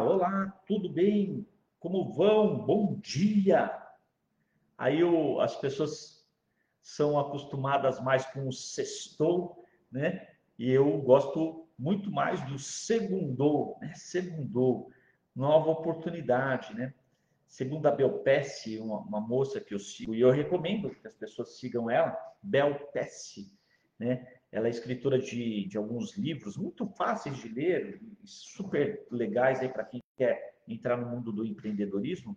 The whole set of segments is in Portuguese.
olá, tudo bem? Como vão? Bom dia! Aí o, as pessoas são acostumadas mais com o sextou, né? E eu gosto muito mais do segundou, né? Segundou, nova oportunidade, né? Segundo a Belpesse, uma, uma moça que eu sigo, e eu recomendo que as pessoas sigam ela, Belpesse, né? Ela é escritora de, de alguns livros muito fáceis de ler, super legais aí para quem quer entrar no mundo do empreendedorismo.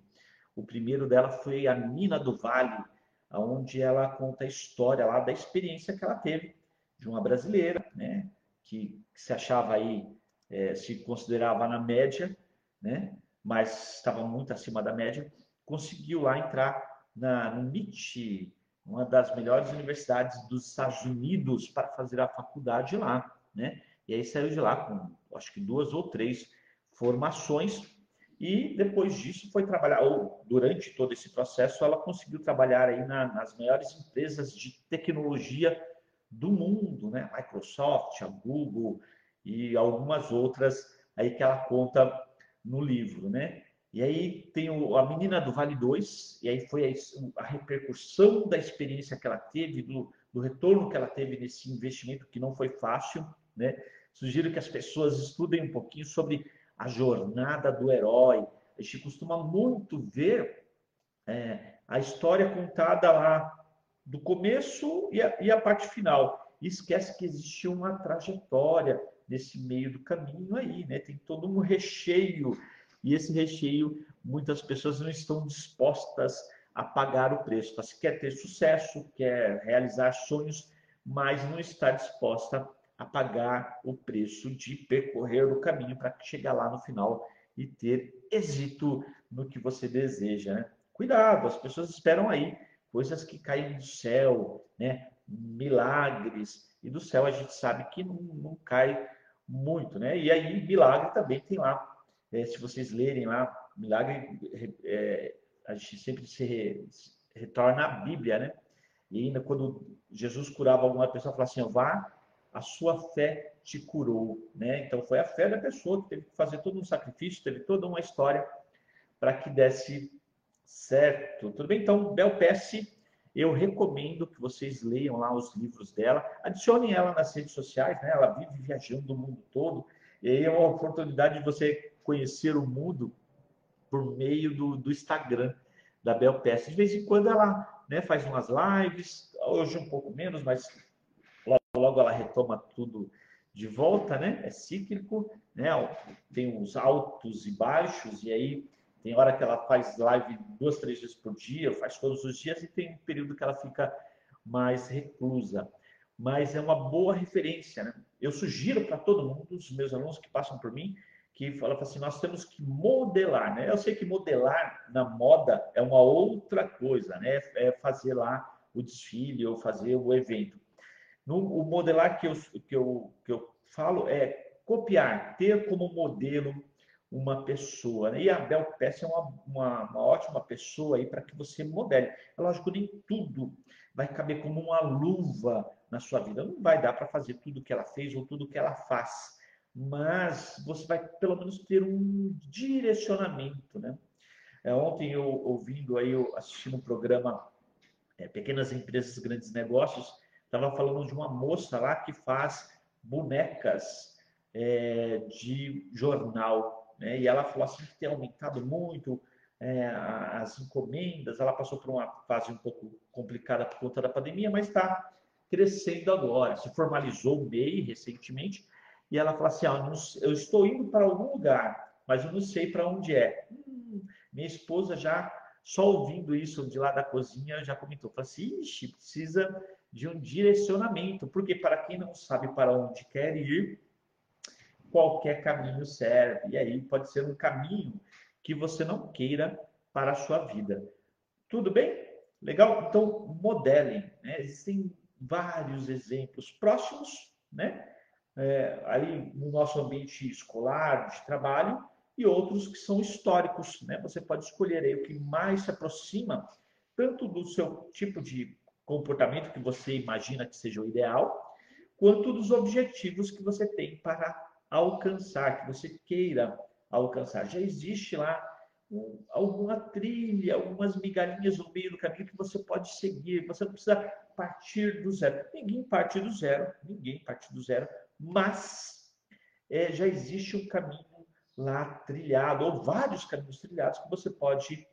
O primeiro dela foi A Mina do Vale, onde ela conta a história lá da experiência que ela teve de uma brasileira, né, que, que se achava aí, é, se considerava na média, né, mas estava muito acima da média, conseguiu lá entrar na, no MIT, uma das melhores universidades dos Estados Unidos para fazer a faculdade lá, né? E aí saiu de lá com, acho que duas ou três formações e depois disso foi trabalhar, ou durante todo esse processo, ela conseguiu trabalhar aí na, nas maiores empresas de tecnologia do mundo, né? Microsoft, a Google e algumas outras aí que ela conta no livro, né? E aí tem o, a menina do Vale 2, e aí foi a, a repercussão da experiência que ela teve, do, do, retorno que ela teve nesse investimento, que não foi fácil. Né? Sugiro que as pessoas estudem um pouquinho sobre a jornada do herói. A gente costuma muito ver é, a história contada lá do começo e a, e a parte final. E esquece que existe uma trajetória nesse meio do caminho aí, né? Tem todo um recheio e esse recheio, muitas pessoas não estão dispostas a pagar o preço. Você quer ter sucesso, quer realizar sonhos, mas não está disposta a pagar o preço de percorrer o caminho para chegar lá no final e ter êxito no que você deseja. Né? Cuidado, as pessoas esperam aí coisas que caem do céu, né? milagres, e do céu a gente sabe que não, não cai muito, né? E aí, milagre também tem lá é, se vocês lerem lá, milagre, é, a gente sempre se, re, se, retorna à Bíblia, né? E ainda quando Jesus curava alguma pessoa, falava assim: vá, a sua fé te curou, né? Então foi a fé da pessoa que teve que fazer todo um sacrifício, teve toda uma história para que desse certo. Tudo bem? Então, Bel Pesce, eu recomendo que vocês leiam lá os livros dela, adicionem ela nas redes sociais, né? Ela vive viajando o mundo todo, e aí é uma oportunidade de você conhecer o mundo por meio do, do Instagram da Bel Pesce. De vez em quando ela né, faz umas lives, hoje um pouco menos, mas logo, logo ela retoma tudo de volta, né? É cíclico, né? Tem uns altos e baixos, e aí tem hora que ela faz live duas, três vezes por dia, faz todos os dias, e tem um período que ela fica mais reclusa. Mas é uma boa referência, né? Eu sugiro para todo mundo, os meus alunos que passam por mim, que fala assim, nós temos que modelar, né? Eu sei que modelar na moda é uma outra coisa, né? É fazer lá o desfile ou fazer o evento. No, o modelar que eu, que, eu, que eu falo é copiar, ter como modelo uma pessoa. Né? E a Bel Pesce é uma, uma, uma ótima pessoa aí para que você modele. É lógico, nem tudo vai caber como uma luva na sua vida. Não vai dar para fazer tudo que ela fez ou tudo que ela faz mas você vai pelo menos ter um direcionamento, né? É, ontem eu ouvindo aí, eu assistindo um programa é, Pequenas Empresas, Grandes Negócios, estava falando de uma moça lá que faz bonecas é, de jornal, né? E ela falou assim que tem aumentado muito é, as encomendas. Ela passou por uma fase um pouco complicada por conta da pandemia, mas está crescendo agora. Se formalizou o MEI recentemente e ela fala assim: ah, eu estou indo para algum lugar, mas eu não sei para onde é. Hum, minha esposa já, só ouvindo isso de lá da cozinha, já comentou: fala assim, ixi, precisa de um direcionamento, porque para quem não sabe para onde quer ir, qualquer caminho serve. E aí pode ser um caminho que você não queira para a sua vida. Tudo bem? Legal? Então, modelem. Né? Existem vários exemplos próximos, né? É, aí no nosso ambiente escolar, de trabalho, e outros que são históricos. Né? Você pode escolher aí o que mais se aproxima tanto do seu tipo de comportamento que você imagina que seja o ideal, quanto dos objetivos que você tem para alcançar, que você queira alcançar. Já existe lá um, alguma trilha, algumas migalhinhas no meio do caminho que você pode seguir. Você não precisa partir do zero. Ninguém parte do zero, ninguém parte do zero, mas é, já existe um caminho lá trilhado, ou vários caminhos trilhados que você pode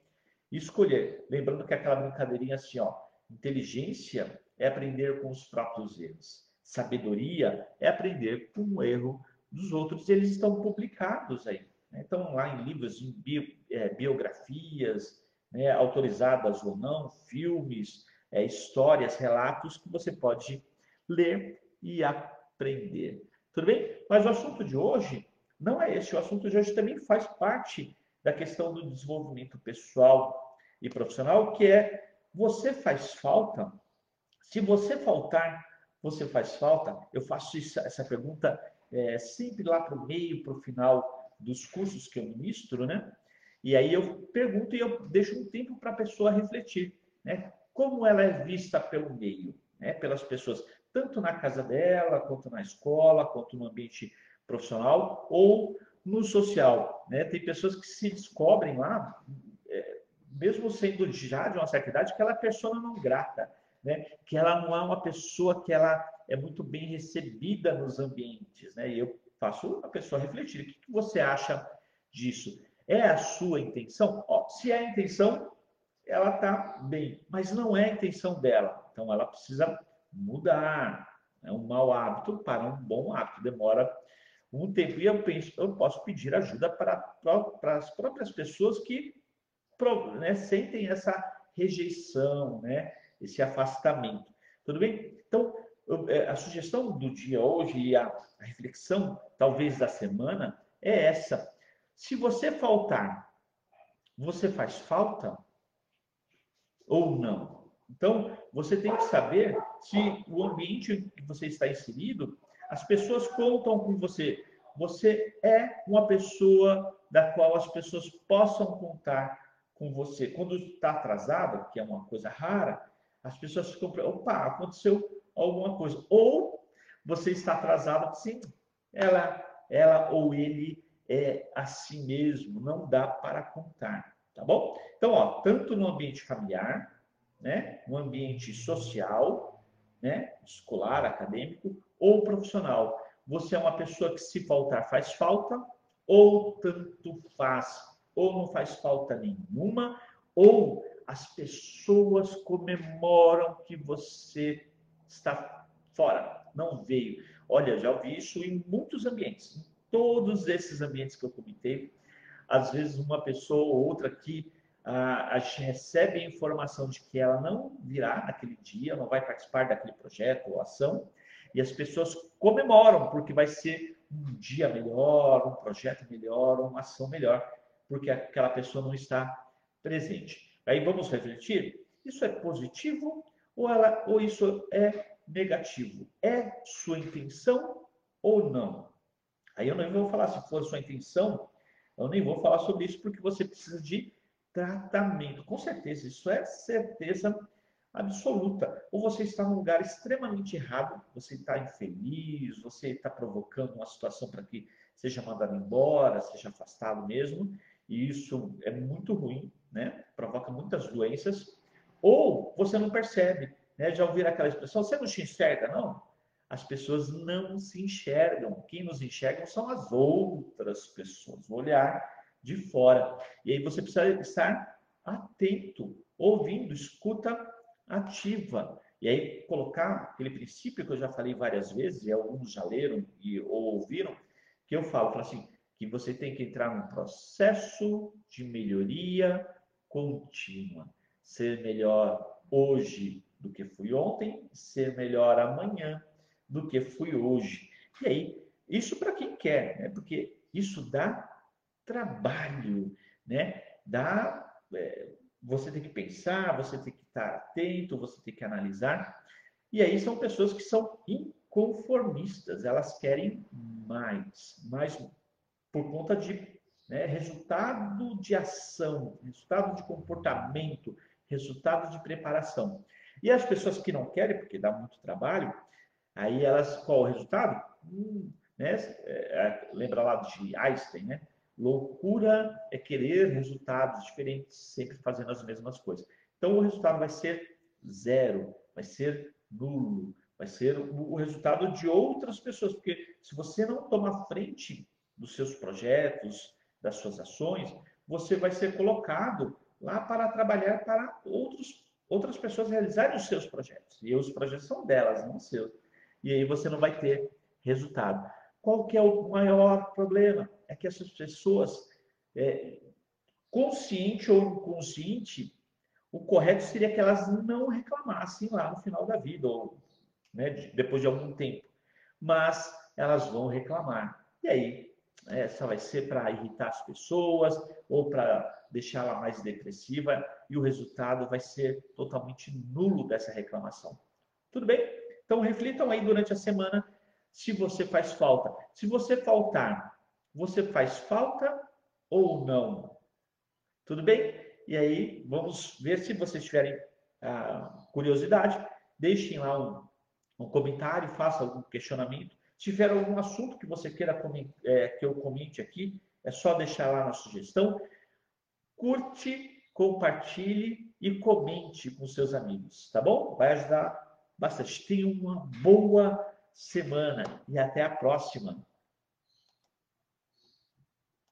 escolher. Lembrando que aquela brincadeirinha assim, ó, inteligência é aprender com os próprios erros. Sabedoria é aprender com o erro dos outros. Eles estão publicados aí. Né? Então, lá em livros, em bio, é, biografias, né, autorizadas ou não, filmes, é, histórias, relatos que você pode ler e Tudo bem? Mas o assunto de hoje não é esse. O assunto de hoje também faz parte da questão do desenvolvimento pessoal e profissional, que é você faz falta? Se você faltar, você faz falta? Eu faço essa pergunta é, sempre lá para o meio, para o final dos cursos que eu ministro, né? E aí eu pergunto e eu deixo um tempo para a pessoa refletir, né? Como ela é vista pelo meio, né? Pelas pessoas, tanto na casa dela, quanto na escola, quanto no ambiente profissional ou no social, né? Tem pessoas que se descobrem lá, é, mesmo sendo já de uma certa idade, que ela é persona não grata, né? Que ela não é uma pessoa que ela é muito bem recebida nos ambientes, né? E eu faço a pessoa refletir. O que você acha disso? É a sua intenção? Ó, se é a intenção, ela está bem, mas não é a intenção dela. Então, ela precisa mudar. É um mau hábito para um bom hábito. Demora um tempo. E eu penso, eu posso pedir ajuda para, para as próprias pessoas que né, sentem essa rejeição, né, esse afastamento. Tudo bem? Então, é, a sugestão do dia hoje e a, a reflexão, talvez da semana, é essa. Se você faltar, você faz falta ou não? Então, você tem que saber se o ambiente que você está inserido, as pessoas contam com você. Você é uma pessoa da qual as pessoas possam contar com você. Quando está atrasado, que é uma coisa rara, as pessoas ficam, opa, aconteceu alguma coisa. Ou você está atrasado, sim, ela, ela ou ele é assim mesmo, não dá para contar, tá bom? Então, ó, tanto no ambiente familiar, né, no ambiente social, né, escolar, acadêmico ou profissional, você é uma pessoa que se faltar faz falta ou tanto faz, ou não faz falta nenhuma, ou as pessoas comemoram que você está fora, não veio. Olha, já ouvi isso em muitos ambientes, em todos esses ambientes que eu comentei. Às vezes, uma pessoa ou outra que ah, recebe a informação de que ela não virá naquele dia, não vai participar daquele projeto ou ação, e as pessoas comemoram, porque vai ser um dia melhor, um projeto melhor, uma ação melhor, porque aquela pessoa não está presente. Aí vamos refletir: isso é positivo ou, ela, ou isso é negativo? É sua intenção ou não? Aí eu nem vou falar se for sua intenção, eu nem vou falar sobre isso porque você precisa de tratamento. Com certeza, isso é certeza absoluta. Ou você está num lugar extremamente errado, você está infeliz, você está provocando uma situação para que seja mandado embora, seja afastado mesmo, e isso é muito ruim, né? Provoca muitas doenças. Ou você não percebe, né? Já ouviram aquela expressão, você não se enxerga, não? As pessoas não se enxergam. Quem nos enxerga são as outras pessoas, o olhar de fora. E aí você precisa estar atento, ouvindo, escuta ativa. E aí colocar aquele princípio que eu já falei várias vezes, e alguns já leram e, ou ouviram, que eu falo, falo assim, que você tem que entrar num processo de melhoria contínua. Ser melhor hoje do que fui ontem, ser melhor amanhã do que fui hoje. E aí, isso para quem quer, né? Porque isso dá trabalho, né? Dá, é, você tem que pensar, você tem que estar atento, você tem que analisar. E aí são pessoas que são inconformistas, elas querem mais, mais por conta de né, resultado de ação, resultado de comportamento, resultado de preparação. E as pessoas que não querem, porque dá muito trabalho, aí elas, qual o resultado? Hum, né, é, lembra lá de Einstein, né? Loucura é querer resultados diferentes, sempre fazendo as mesmas coisas. Então, o resultado vai ser zero, vai ser nulo, vai ser o resultado de outras pessoas. Porque se você não toma frente dos seus projetos, das suas ações, você vai ser colocado lá para trabalhar para outros, outras pessoas realizarem os seus projetos. E os projetos são delas, não seus. E aí você não vai ter resultado. Qual que é o maior problema? É que essas pessoas, é, consciente ou inconsciente, o correto seria que elas não reclamassem lá no final da vida, ou né, depois de algum tempo. Mas elas vão reclamar. E aí, essa vai ser para irritar as pessoas ou para deixá-la mais depressiva, e o resultado vai ser totalmente nulo dessa reclamação. Tudo bem? Então reflitam aí durante a semana se você faz falta. Se você faltar, você faz falta ou não? Tudo bem? E aí, vamos ver se vocês tiverem ah, curiosidade, deixem lá um, um comentário, façam algum questionamento. Se tiver algum assunto que você queira é, que eu comente aqui, é só deixar lá na sugestão. Curte, compartilhe e comente com seus amigos, tá bom? Vai ajudar bastante. Tenha uma boa semana e até a próxima.